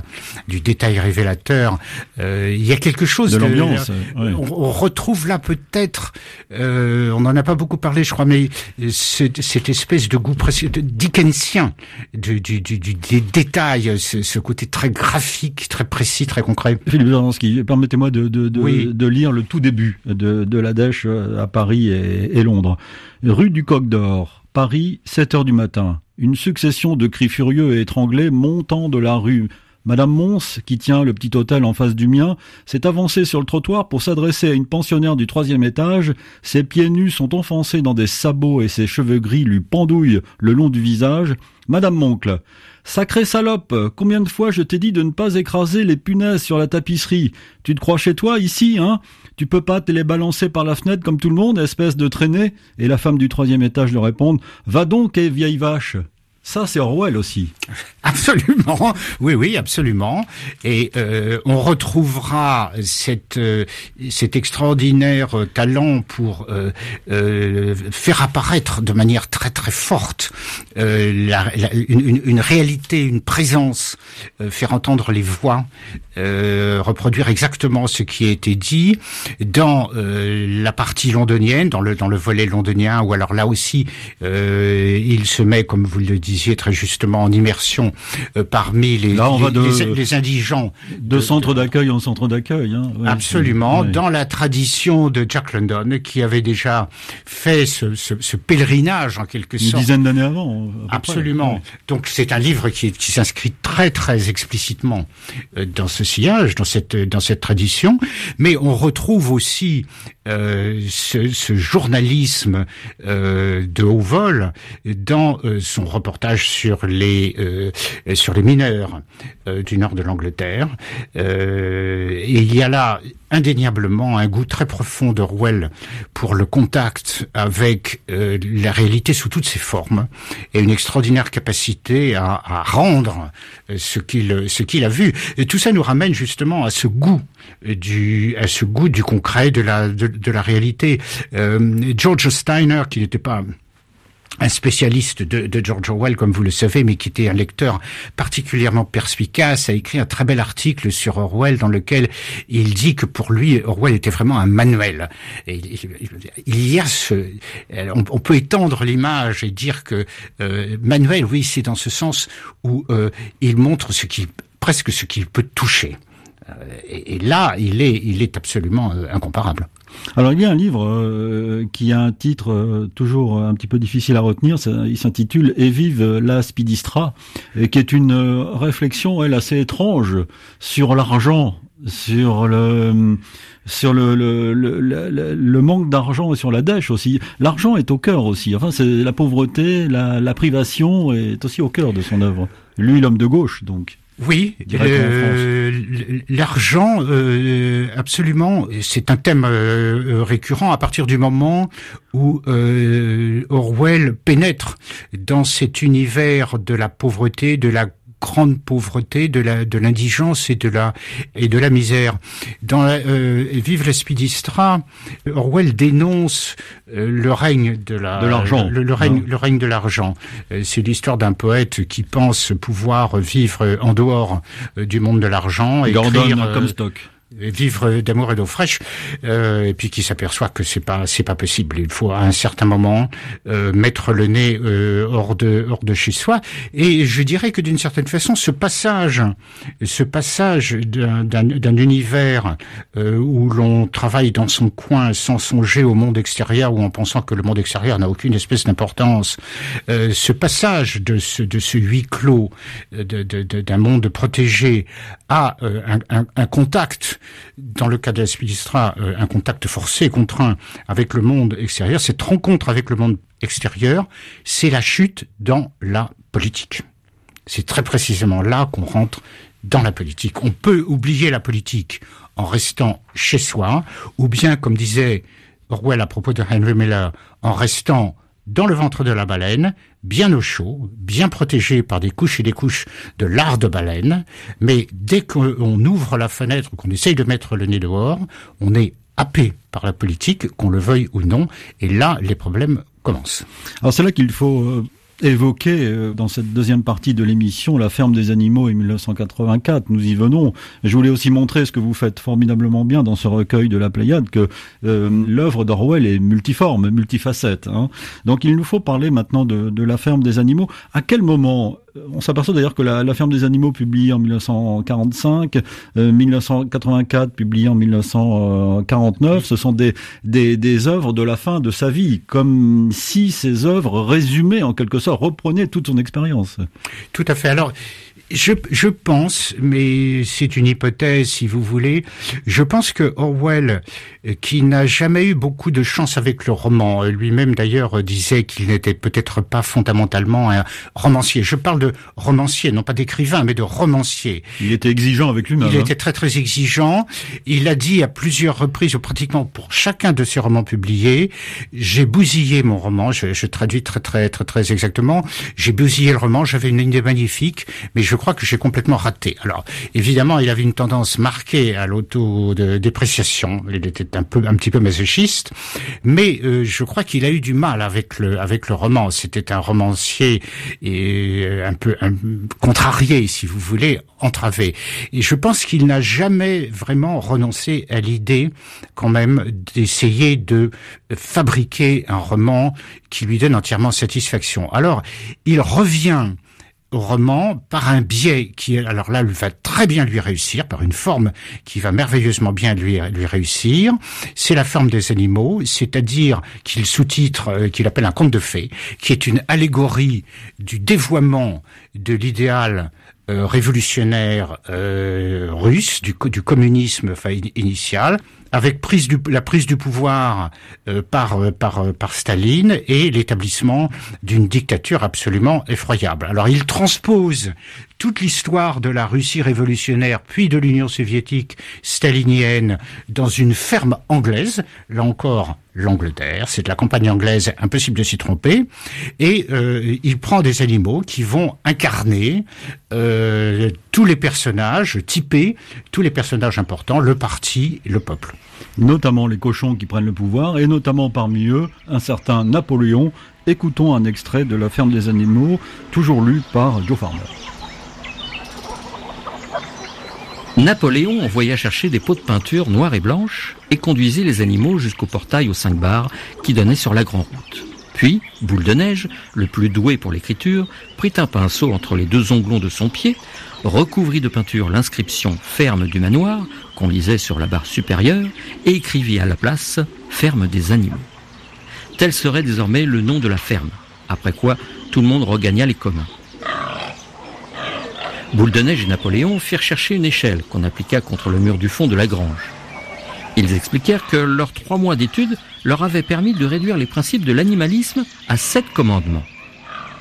du détail révélateur. Euh, il y a quelque chose de, l'ambiance. On, retrouve là peut-être, euh, on n'en a pas beaucoup parlé, je crois, mais cette, cette espèce de goût précis, dickensien du, du, du, des détails, ce, ce, côté très graphique, très précis, très concret. Philippe Zaranski, permettez-moi de, de, de, de, lire le tout début de, de la Dèche euh, à Paris et, et Londres. Rue du Coq d'Or, Paris, 7 heures du matin. Une succession de cris furieux et étranglés montant de la rue Madame Mons, qui tient le petit hôtel en face du mien, s'est avancée sur le trottoir pour s'adresser à une pensionnaire du troisième étage. Ses pieds nus sont enfoncés dans des sabots et ses cheveux gris lui pendouillent le long du visage. Madame Moncle. Sacré salope, combien de fois je t'ai dit de ne pas écraser les punaises sur la tapisserie? Tu te crois chez toi, ici, hein? Tu peux pas te les balancer par la fenêtre comme tout le monde, espèce de traînée? Et la femme du troisième étage lui répond Va donc, et vieille vache ça, c'est Orwell aussi. Absolument, oui, oui, absolument. Et euh, on retrouvera cette, euh, cet extraordinaire euh, talent pour faire apparaître de manière très très forte la, une, une, réalité, une présence, faire entendre les voix, reproduire exactement ce qui a été dit dans la partie londonienne, dans le dans le volet londonien, ou alors là aussi, il se met, comme vous le dites disiez très justement, en immersion euh, parmi les, les, indigents. De, centre d'accueil en centre d'accueil. Hein. Absolument, dans la tradition de Jack London, qui avait déjà fait ce, ce, ce pèlerinage en quelque sorte. Une dizaine d'années avant. Absolument. Donc c'est un livre qui, qui s'inscrit très très explicitement euh, dans ce sillage, dans cette dans cette tradition, mais on retrouve aussi euh, ce, journalisme euh, de haut vol dans euh, son reportage sur les sur les mineurs du nord de l'Angleterre. et il y a là indéniablement un goût très profond d'Orwell pour le contact avec euh, la réalité sous toutes ses formes et une extraordinaire capacité à, à rendre euh, ce qu'il ce qu'il a vu. Et tout ça nous ramène justement à ce goût du à ce goût du concret de la de, de la réalité. Euh, George Steiner, qui n'était pas un spécialiste de, George Orwell, comme vous le savez, mais qui était un lecteur particulièrement perspicace, a écrit un très bel article sur Orwell dans lequel il dit que pour lui, Orwell était vraiment un manuel. Il y a ce, on, peut étendre l'image et dire que euh, manuel, oui, c'est dans ce sens où euh, il montre presque ce qu'il peut toucher. Euh, et, là, il est, il est absolument euh, incomparable. Alors il y a un livre euh, qui a un titre toujours un petit peu difficile à retenir, il s'intitule Et vive la Spidistra, qui est une réflexion elle assez étrange sur l'argent, sur le sur le, le, manque d'argent et sur la dèche aussi. L'argent est au cœur aussi. Enfin, c'est la pauvreté, la privation est aussi au cœur de son œuvre. Lui, l'homme de gauche, donc. Oui, euh, l'argent, euh, absolument, c'est un thème euh, récurrent à partir du moment où Orwell pénètre dans cet univers de la pauvreté, de la grande pauvreté, de la de l'indigence et de la et de la misère. Dans euh, Vive l'Espidistra, Orwell dénonce euh, le règne de la de l'argent, le, règne le règne de l'argent. Euh, c'est l'histoire d'un poète qui pense pouvoir vivre en dehors du monde de l'argent, Gordon Comstock vivre d'amour et d'eau fraîche, euh, et puis qui s'aperçoit que c'est pas c'est pas possible. Il faut à un certain moment euh, mettre le nez euh, hors de hors de chez soi. Et je dirais que d'une certaine façon, ce passage, ce passage d'un univers euh, où l'on travaille dans son coin sans songer au monde extérieur ou en pensant que le monde extérieur n'a aucune espèce d'importance, euh, ce passage de ce de ce huis clos d'un de, de, monde protégé à un, un, un contact dans le cas de la euh, un contact forcé, contraint avec le monde extérieur, cette rencontre avec le monde extérieur, c'est la chute dans la politique. C'est très précisément là qu'on rentre dans la politique. On peut oublier la politique en restant chez soi, ou bien, comme disait Orwell à propos de Henry Miller, en restant dans le ventre de la baleine, bien au chaud, bien protégé par des couches et des couches de lard de baleine, mais dès qu'on ouvre la fenêtre, qu'on essaye de mettre le nez dehors, on est happé par la politique, qu'on le veuille ou non, et là, les problèmes commencent. Alors c'est là qu'il faut évoqué euh, dans cette deuxième partie de l'émission La ferme des animaux en 1984. Nous y venons. Je voulais aussi montrer ce que vous faites formidablement bien dans ce recueil de la Pléiade, que euh, l'œuvre d'Orwell est multiforme, multifacette. Hein. Donc il nous faut parler maintenant de, de la ferme des animaux. À quel moment on s'aperçoit d'ailleurs que la, ferme des animaux publiée en 1945, 1984 euh, publiée en 1949, ce sont des, des, des œuvres de la fin de sa vie, comme si ces œuvres résumaient en quelque sorte, reprenaient toute son expérience. Tout à fait. Alors, je, je pense, mais c'est une hypothèse si vous voulez, je pense que Orwell, euh, qui n'a jamais eu beaucoup de chance avec le roman, euh, lui-même d'ailleurs euh, disait qu'il n'était peut-être pas fondamentalement un romancier. Je parle de romancier, non pas d'écrivain, mais de romancier. Il était exigeant avec lui-même. Il hein. était très très exigeant. Il a dit à plusieurs reprises, ou pratiquement pour chacun de ses romans publiés, j'ai bousillé mon roman, je, je traduis très très très très exactement, j'ai bousillé le roman, j'avais une idée magnifique, mais je crois que j'ai complètement raté. Alors, évidemment, il avait une tendance marquée à l'auto-dépréciation. Il était un peu, un petit peu masochiste, mais euh, je crois qu'il a eu du mal avec le, avec le roman. C'était un romancier et euh, un peu contrarié, si vous voulez, entravé. Et je pense qu'il n'a jamais vraiment renoncé à l'idée, quand même, d'essayer de fabriquer un roman qui lui donne entièrement satisfaction. Alors, il revient roman par un biais qui, alors là, va très bien lui réussir, par une forme qui va merveilleusement bien lui, lui réussir. C'est la forme des animaux, c'est-à-dire qu'il sous-titre, euh, qu'il appelle un conte de fées, qui est une allégorie du dévoiement de l'idéal euh, révolutionnaire euh, russe, du, communisme initial, avec prise du, la prise du pouvoir euh, par, euh, par, euh, par Staline et l'établissement d'une dictature absolument effroyable. Alors il transpose toute l'histoire de la Russie révolutionnaire puis de l'Union soviétique stalinienne dans une ferme anglaise, là encore l'Angleterre, c'est de la campagne anglaise, impossible de s'y tromper, et euh, il prend des animaux qui vont incarner euh, tous les personnages typés, tous les personnages importants, le parti, le peuple. Notamment les cochons qui prennent le pouvoir, et notamment parmi eux un certain Napoléon. Écoutons un extrait de La ferme des animaux, toujours lu par Joe Farmer. Napoléon envoya chercher des pots de peinture noires et blanches et conduisit les animaux jusqu'au portail aux cinq barres qui donnait sur la grande route. Puis, Boule de Neige, le plus doué pour l'écriture, prit un pinceau entre les deux onglons de son pied, recouvrit de peinture l'inscription Ferme du manoir, qu'on lisait sur la barre supérieure, et écrivit à la place Ferme des animaux. Tel serait désormais le nom de la ferme, après quoi tout le monde regagna les communs. Boule de Neige et Napoléon firent chercher une échelle qu'on appliqua contre le mur du fond de la grange. Ils expliquèrent que leurs trois mois d'études leur avaient permis de réduire les principes de l'animalisme à sept commandements.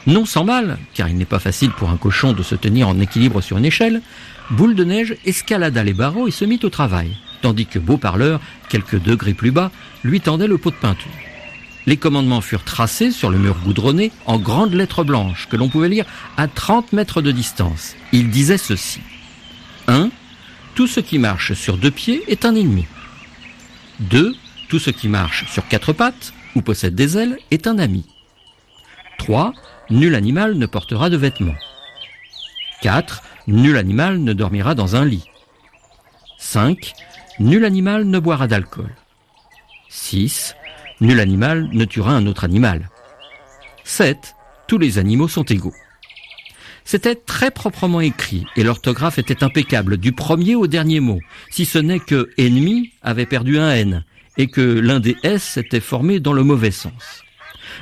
Non sans mal, car il n'est pas facile pour un cochon de se tenir en équilibre sur une échelle, Boule de Neige escalada les barreaux et se mit au travail, tandis que Beau Parleur, quelques degrés plus bas, lui tendait le pot de peinture. Les commandements furent tracés sur le mur goudronné en grandes lettres blanches que l'on pouvait lire à 30 mètres de distance. Il disait ceci. 1. Tout ce qui marche sur deux pieds est un ennemi. 2. Tout ce qui marche sur quatre pattes ou possède des ailes est un ami. 3. Nul animal ne portera de vêtements. 4. Nul animal ne dormira dans un lit. 5. Nul animal ne boira d'alcool. 6. Nul animal ne tuera un autre animal. 7. Tous les animaux sont égaux. C'était très proprement écrit et l'orthographe était impeccable du premier au dernier mot, si ce n'est que ennemi avait perdu un N et que l'un des S s'était formé dans le mauvais sens.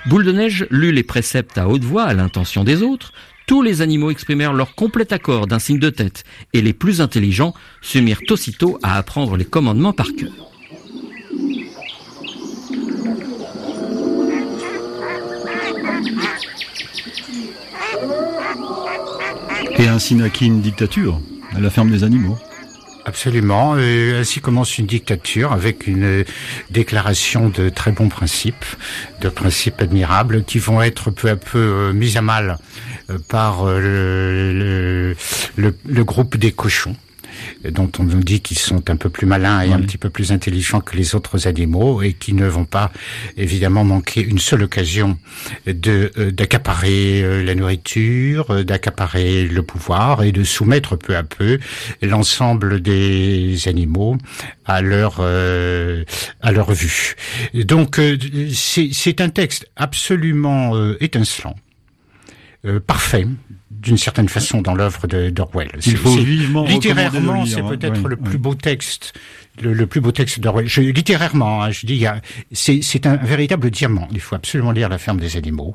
Boule de Neige lut les préceptes à haute voix à l'intention des autres, tous les animaux exprimèrent leur complet accord d'un signe de tête, et les plus intelligents se mirent aussitôt à apprendre les commandements par cœur. Et ainsi naquit une dictature, à la ferme des animaux. Absolument. Et ainsi commence une dictature avec une déclaration de très bons principes, de principes admirables qui vont être peu à peu euh, mis à mal euh, par euh, le, le groupe des cochons dont on nous dit qu'ils sont un peu plus malins et un petit peu plus intelligents que les autres animaux et qui ne vont pas évidemment manquer une seule occasion de euh, d'accaparer euh, la nourriture, euh, d'accaparer le pouvoir et de soumettre peu à peu l'ensemble des animaux à leur à leur vue. Donc c'est un texte absolument étincelant, parfait d'une certaine façon dans l'œuvre d'Orwell. Il faut vivement littérairement, c'est peut-être le plus beau texte, le, plus beau texte d'Orwell. Je, littérairement, hein, je dis, c'est un véritable diamant. Il faut absolument lire La ferme des animaux.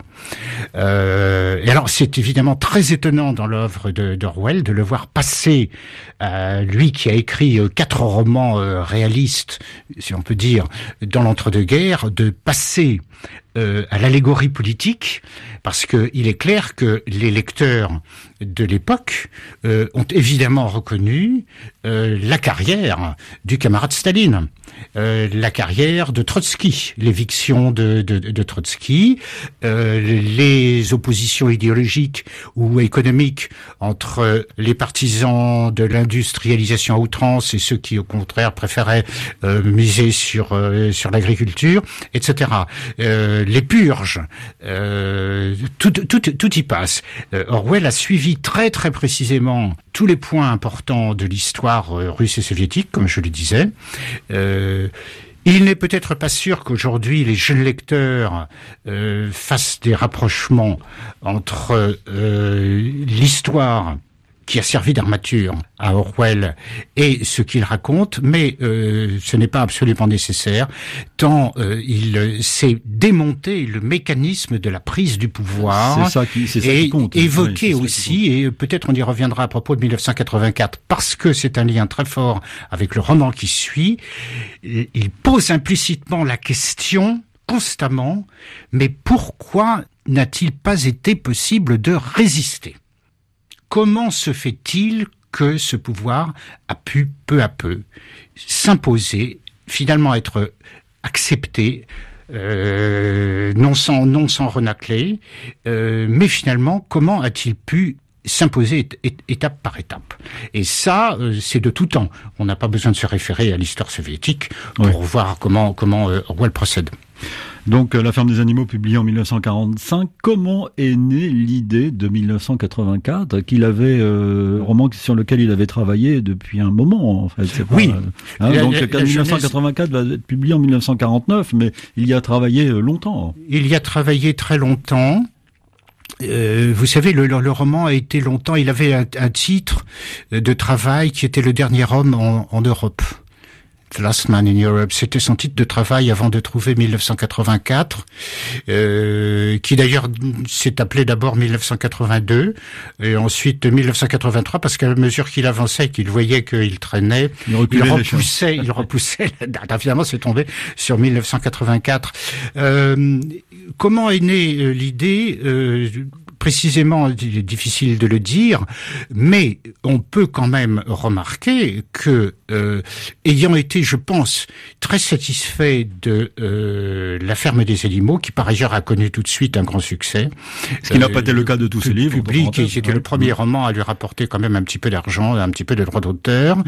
Euh, et alors, c'est évidemment très étonnant dans l'œuvre d'Orwell de le voir passer, euh, lui qui a écrit euh, quatre romans euh, réalistes, si on peut dire, dans l'entre-deux-guerres, de passer euh, à l'allégorie politique, parce qu'il est clair que les lecteurs de l'époque euh, ont évidemment reconnu euh, la carrière du camarade Staline, euh, la carrière de Trotsky, l'éviction de, Trotsky, les oppositions idéologiques ou économiques entre les partisans de l'industrialisation à outrance et ceux qui au contraire préféraient miser sur sur l'agriculture, etc. les purges, tout, tout, tout y passe. Orwell a suivi très très précisément tous les points importants de l'histoire euh, russe et soviétique, comme je le disais. Euh, il n'est peut-être pas sûr qu'aujourd'hui les jeunes lecteurs euh, fassent des rapprochements entre l'histoire qui a servi d'armature à Orwell et ce qu'il raconte, mais euh, ce n'est pas absolument nécessaire, tant euh, il sait démonter le mécanisme de la prise du pouvoir ça qui, ça et compte. évoquer aussi, et peut-être on y reviendra à propos de 1984, parce que c'est un lien très fort avec le roman qui suit, il pose implicitement la question constamment, mais pourquoi n'a-t-il pas été possible de résister? Comment se fait-il que ce pouvoir a pu peu à peu s'imposer, finalement être accepté, euh, non sans non sans renacler, euh, mais finalement comment a-t-il pu s'imposer étape par étape? Et ça, euh, c'est de tout temps. On n'a pas besoin de se référer à l'histoire soviétique pour voir comment comment Orwell procède. Donc, euh, La ferme des animaux, publié en 1945. Comment est née l'idée de 1984 qu'il avait, euh, roman sur lequel il avait travaillé depuis un moment, en fait. oui. Euh, hein, donc, 1984 va être publié en 1949, mais il y a travaillé longtemps. Il y a travaillé très longtemps. Euh, vous savez, le, le, roman a été longtemps. Il avait un, un, titre de travail qui était le dernier homme en, en Europe. The Last Man in Europe. C'était son titre de travail avant de trouver 1984, euh, qui d'ailleurs s'est appelé d'abord 1982 et ensuite 1983 parce qu'à mesure qu'il avançait, qu'il voyait qu'il traînait, il, repoussait, il repoussait. Finalement, c'est tombé sur 1984. Euh, comment est née euh, l'idée euh, précisément, il est difficile de le dire, mais on peut quand même remarquer que, euh, ayant été, je pense, très satisfait de euh, La ferme des animaux, qui par ailleurs a connu tout de suite un grand succès. Ce qui n'a pas été le cas de tous ses livres. Public, c'était le premier roman à lui rapporter quand même un petit peu d'argent, un petit peu de droits d'auteur.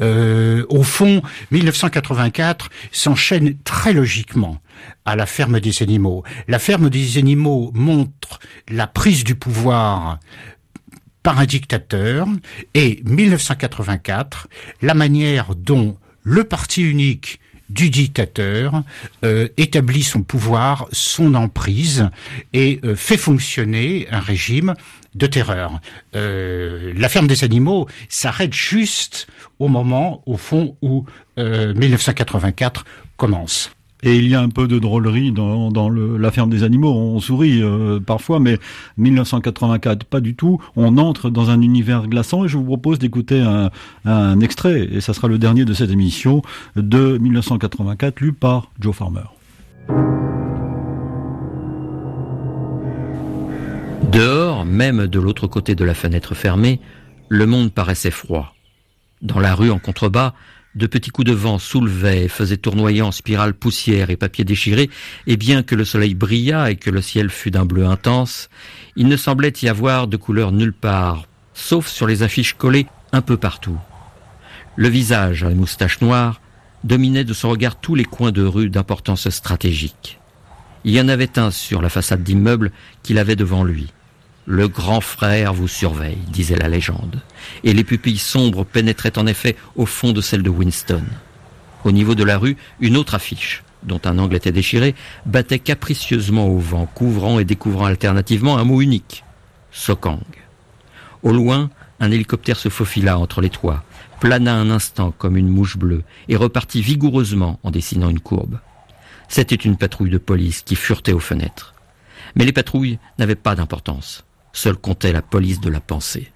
au fond, 1984 s'enchaîne très logiquement à la ferme des animaux. La ferme des animaux montre la prise du pouvoir par un dictateur et 1984, la manière dont le parti unique du dictateur euh, établit son pouvoir, son emprise et euh, fait fonctionner un régime de terreur. Euh, la ferme des animaux s'arrête juste au moment, au fond, où 1984 commence. Et il y a un peu de drôlerie dans, la ferme des animaux. On sourit euh, parfois, mais 1984, pas du tout. On entre dans un univers glaçant et je vous propose d'écouter un, un extrait, et ça sera le dernier de cette émission, de 1984, lu par Joe Farmer. Dehors, même de l'autre côté de la fenêtre fermée, le monde paraissait froid. Dans la rue en contrebas, de petits coups de vent soulevaient faisaient tournoyer en spirale poussière et papier déchiré, et bien que le soleil brillât et que le ciel fût d'un bleu intense, il ne semblait y avoir de couleur nulle part, sauf sur les affiches collées un peu partout. Le visage à la moustache noire dominait de son regard tous les coins de rue d'importance stratégique. Il y en avait un sur la façade d'immeuble qu'il avait devant lui. Le grand frère vous surveille, disait la légende, et les pupilles sombres pénétraient en effet au fond de celle de Winston. Au niveau de la rue, une autre affiche, dont un angle était déchiré, battait capricieusement au vent, couvrant et découvrant alternativement un mot unique, Sokang. Au loin, un hélicoptère se faufila entre les toits, plana un instant comme une mouche bleue, et repartit vigoureusement en dessinant une courbe. C'était une patrouille de police qui furetait aux fenêtres. Mais les patrouilles n'avaient pas d'importance. Seule comptait la police de la pensée.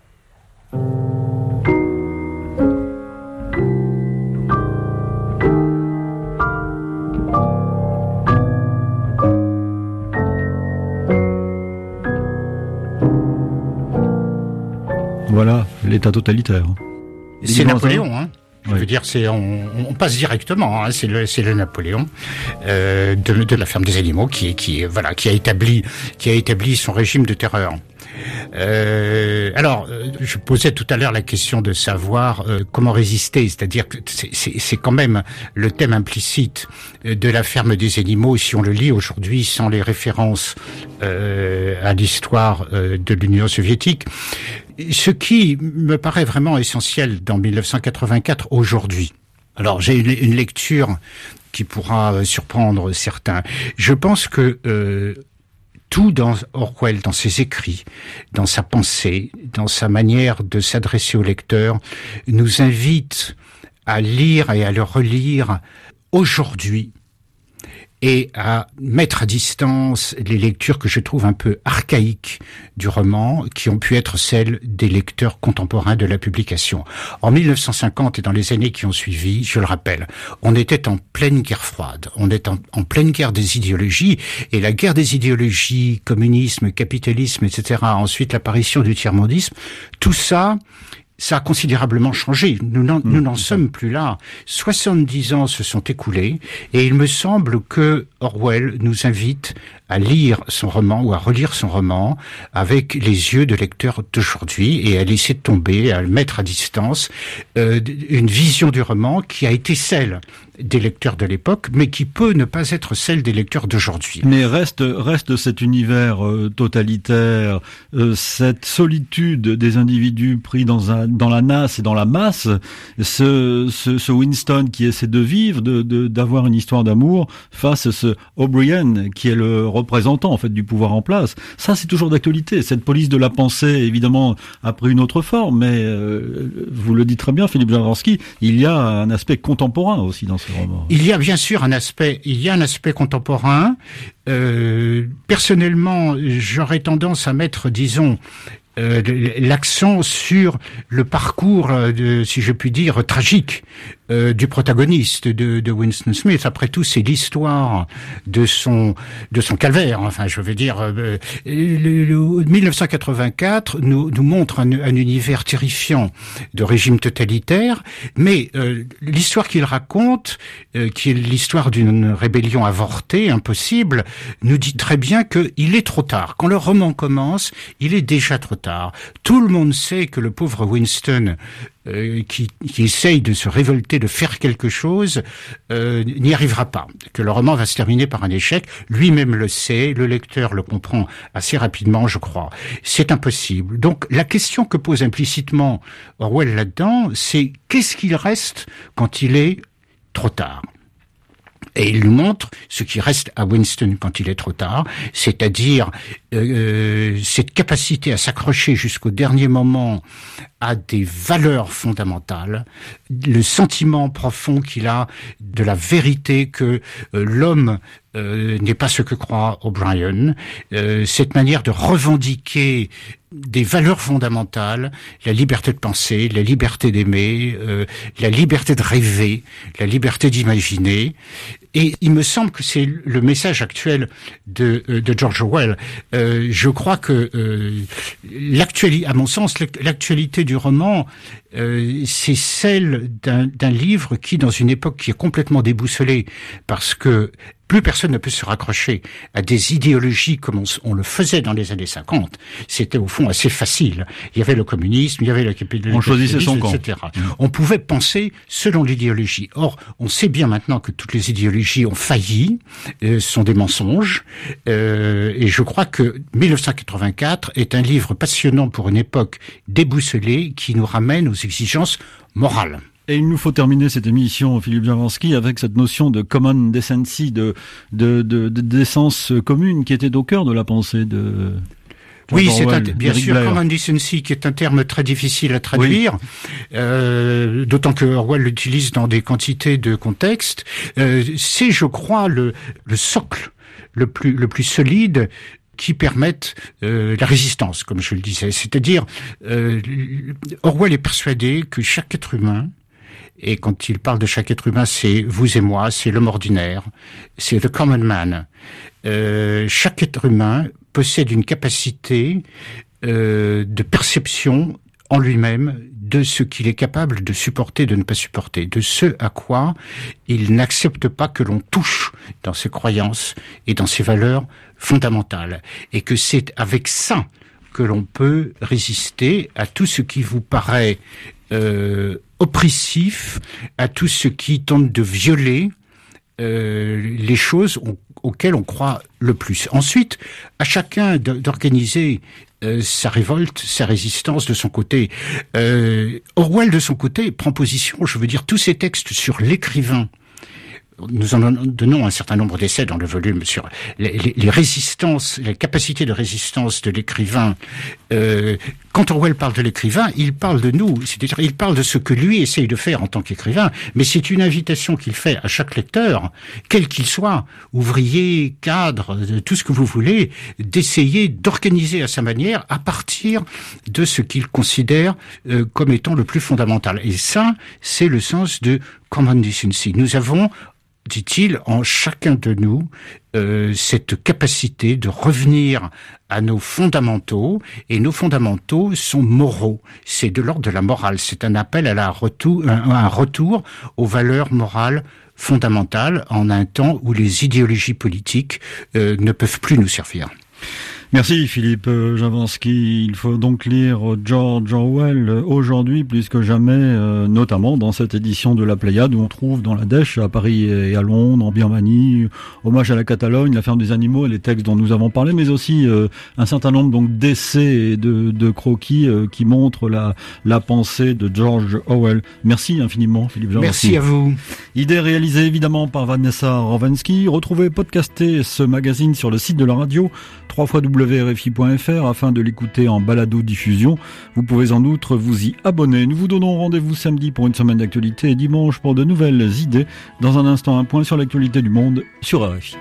Voilà, l'État totalitaire. C'est Napoléon, hein je veux dire, c'est on, on, passe directement. Hein, c'est le c'est le Napoléon euh, de, de la ferme des animaux qui qui voilà qui a établi qui a établi son régime de terreur. Euh, alors, euh, je posais tout à l'heure la question de savoir euh, comment résister, c'est-à-dire que c'est quand même le thème implicite de la ferme des animaux, si on le lit aujourd'hui sans les références euh, à l'histoire de l'Union soviétique. Ce qui me paraît vraiment essentiel dans 1984 aujourd'hui. Alors j'ai une, une, lecture qui pourra surprendre certains. Je pense que tout dans Orwell, dans ses écrits, dans sa pensée, dans sa manière de s'adresser au lecteur, nous invite à lire et à le relire aujourd'hui et à mettre à distance les lectures que je trouve un peu archaïques du roman, qui ont pu être celles des lecteurs contemporains de la publication. En 1950 et dans les années qui ont suivi, je le rappelle, on était en pleine guerre froide, on est en, pleine guerre des idéologies, et la guerre des idéologies, communisme, capitalisme, etc., ensuite l'apparition du tiers-mondisme, tout ça, ça a considérablement changé. Nous n'en mmh, sommes plus là. 70 ans se sont écoulés et il me semble que Orwell nous invite à lire son roman ou à relire son roman avec les yeux de lecteur d'aujourd'hui et à laisser tomber, à le mettre à distance, euh, une vision du roman qui a été celle des lecteurs de l'époque, mais qui peut ne pas être celle des lecteurs d'aujourd'hui. Mais reste, reste cet univers euh, totalitaire, euh, cette solitude des individus pris dans, un, dans la nasse et dans la masse, ce, ce, ce Winston qui essaie de vivre, d'avoir de, une histoire d'amour, face à ce O'Brien qui est le représentant en fait du pouvoir en place. Ça, c'est toujours d'actualité. Cette police de la pensée, évidemment, a pris une autre forme, mais euh, vous le dites très bien, Philippe Jaworski, il y a un aspect contemporain aussi dans il y a bien sûr un aspect, il y a un aspect contemporain. Euh, personnellement, j'aurais tendance à mettre, disons, euh, l'accent sur le parcours, euh, si je puis dire, tragique euh, du protagoniste de, de, Winston Smith. Après tout, c'est l'histoire de son de son calvaire. Enfin, je veux dire, euh, le, 1984 nous, nous montre un, un, univers terrifiant de régime totalitaire, mais euh, l'histoire qu'il raconte, euh, qui est l'histoire d'une rébellion avortée, impossible, nous dit très bien qu'il est trop tard. Quand le roman commence, il est déjà trop tard. Tout le monde sait que le pauvre Winston euh, qui, qui, essaye de se révolter, de faire quelque chose, euh, n'y arrivera pas. Que le roman va se terminer par un échec. Lui-même le sait, le lecteur le comprend assez rapidement, je crois. C'est impossible. Donc la question que pose implicitement Orwell là-dedans, c'est qu'est-ce qu'il reste quand il est trop tard? Et il nous montre ce qui reste à Winston quand il est trop tard, c'est-à-dire euh, cette capacité à s'accrocher jusqu'au dernier moment à des valeurs fondamentales, le sentiment profond qu'il a de la vérité que euh, l'homme euh, n'est pas ce que croit O'Brien, euh, cette manière de revendiquer des valeurs fondamentales, la liberté de penser, la liberté d'aimer, euh, la liberté de rêver, la liberté d'imaginer. Et il me semble que c'est le message actuel de, de George Orwell. je crois que l'actualité, à mon sens, l'actualité du roman, c'est celle d'un livre qui, dans une époque qui est complètement déboussolée, parce que plus personne ne peut se raccrocher à des idéologies comme on, le faisait dans les années 50. C'était au fond assez facile. Il y avait le communisme, il y avait le capitalisme, on choisissait son camp. etc. Mmh. On pouvait penser selon l'idéologie. Or, on sait bien maintenant que toutes les idéologies ont failli, euh, sont des mensonges. Euh, et je crois que 1984 est un livre passionnant pour une époque déboussolée qui nous ramène aux exigences morales. Et il nous faut terminer cette émission, Philippe Javorski, avec cette notion de common decency, de, de, de, de décence commune qui était au cœur de la pensée de, oui, c'est bien sûr common decency qui est un terme très difficile à traduire, euh, d'autant que Orwell l'utilise dans des quantités de contextes. Euh, c'est, je crois, le, le socle le plus le plus solide qui permettent euh, la résistance, comme je le disais. C'est-à-dire, euh, Orwell est persuadé que chaque être humain et quand il parle de chaque être humain, c'est vous et moi, c'est l'homme ordinaire, c'est the common man. Euh, chaque être humain possède une capacité euh, de perception en lui-même de ce qu'il est capable de supporter, de ne pas supporter, de ce à quoi il n'accepte pas que l'on touche dans ses croyances et dans ses valeurs fondamentales. Et que c'est avec ça que l'on peut résister à tout ce qui vous paraît euh, oppressif, à tout ce qui tente de violer euh, les choses auxquelles on croit le plus. Ensuite, à chacun d'organiser euh, sa révolte, sa résistance de son côté. Orwell, de son côté, prend position, je veux dire, tous ces textes sur l'écrivain, nous en donnons un certain nombre d'essais dans le volume sur les, résistances, les capacités de résistance de l'écrivain. Euh, quand Orwell parle de l'écrivain, il parle de nous, c'est-à-dire il parle de ce que lui essaye de faire en tant qu'écrivain, mais c'est une invitation qu'il fait à chaque lecteur, quel qu'il soit, ouvrier, cadre, tout ce que vous voulez, d'essayer d'organiser à sa manière à partir de ce qu'il considère euh, comme étant le plus fondamental. Et ça, c'est le sens de Decency. Nous avons dit-il, en chacun de nous euh, cette capacité de revenir à nos fondamentaux, et nos fondamentaux sont moraux. C'est de l'ordre de la morale. C'est un appel à la retour, un, retour aux valeurs morales fondamentales en un temps où les idéologies politiques euh, ne peuvent plus nous servir. Merci Philippe Javanski. Il faut donc lire George Orwell aujourd'hui plus que jamais, euh, notamment dans cette édition de la Pléiade où on trouve dans la Dèche à Paris et à Londres, en Birmanie, hommage à la Catalogne, la ferme des animaux et les textes dont nous avons parlé, mais aussi euh, un certain nombre donc d'essais et de, croquis euh, qui montrent la, la pensée de George Orwell. Merci infiniment Philippe Javanski. Merci à vous. Idée réalisée évidemment par Vanessa Rovensky. Retrouvez podcasté ce magazine sur le site de la radio 3 fois www.rfi.fr afin de l'écouter en balado-diffusion. Vous pouvez en outre vous y abonner. Nous vous donnons rendez-vous samedi pour une semaine d'actualité et dimanche pour de nouvelles idées. Dans un instant, un point sur l'actualité du monde sur RFI.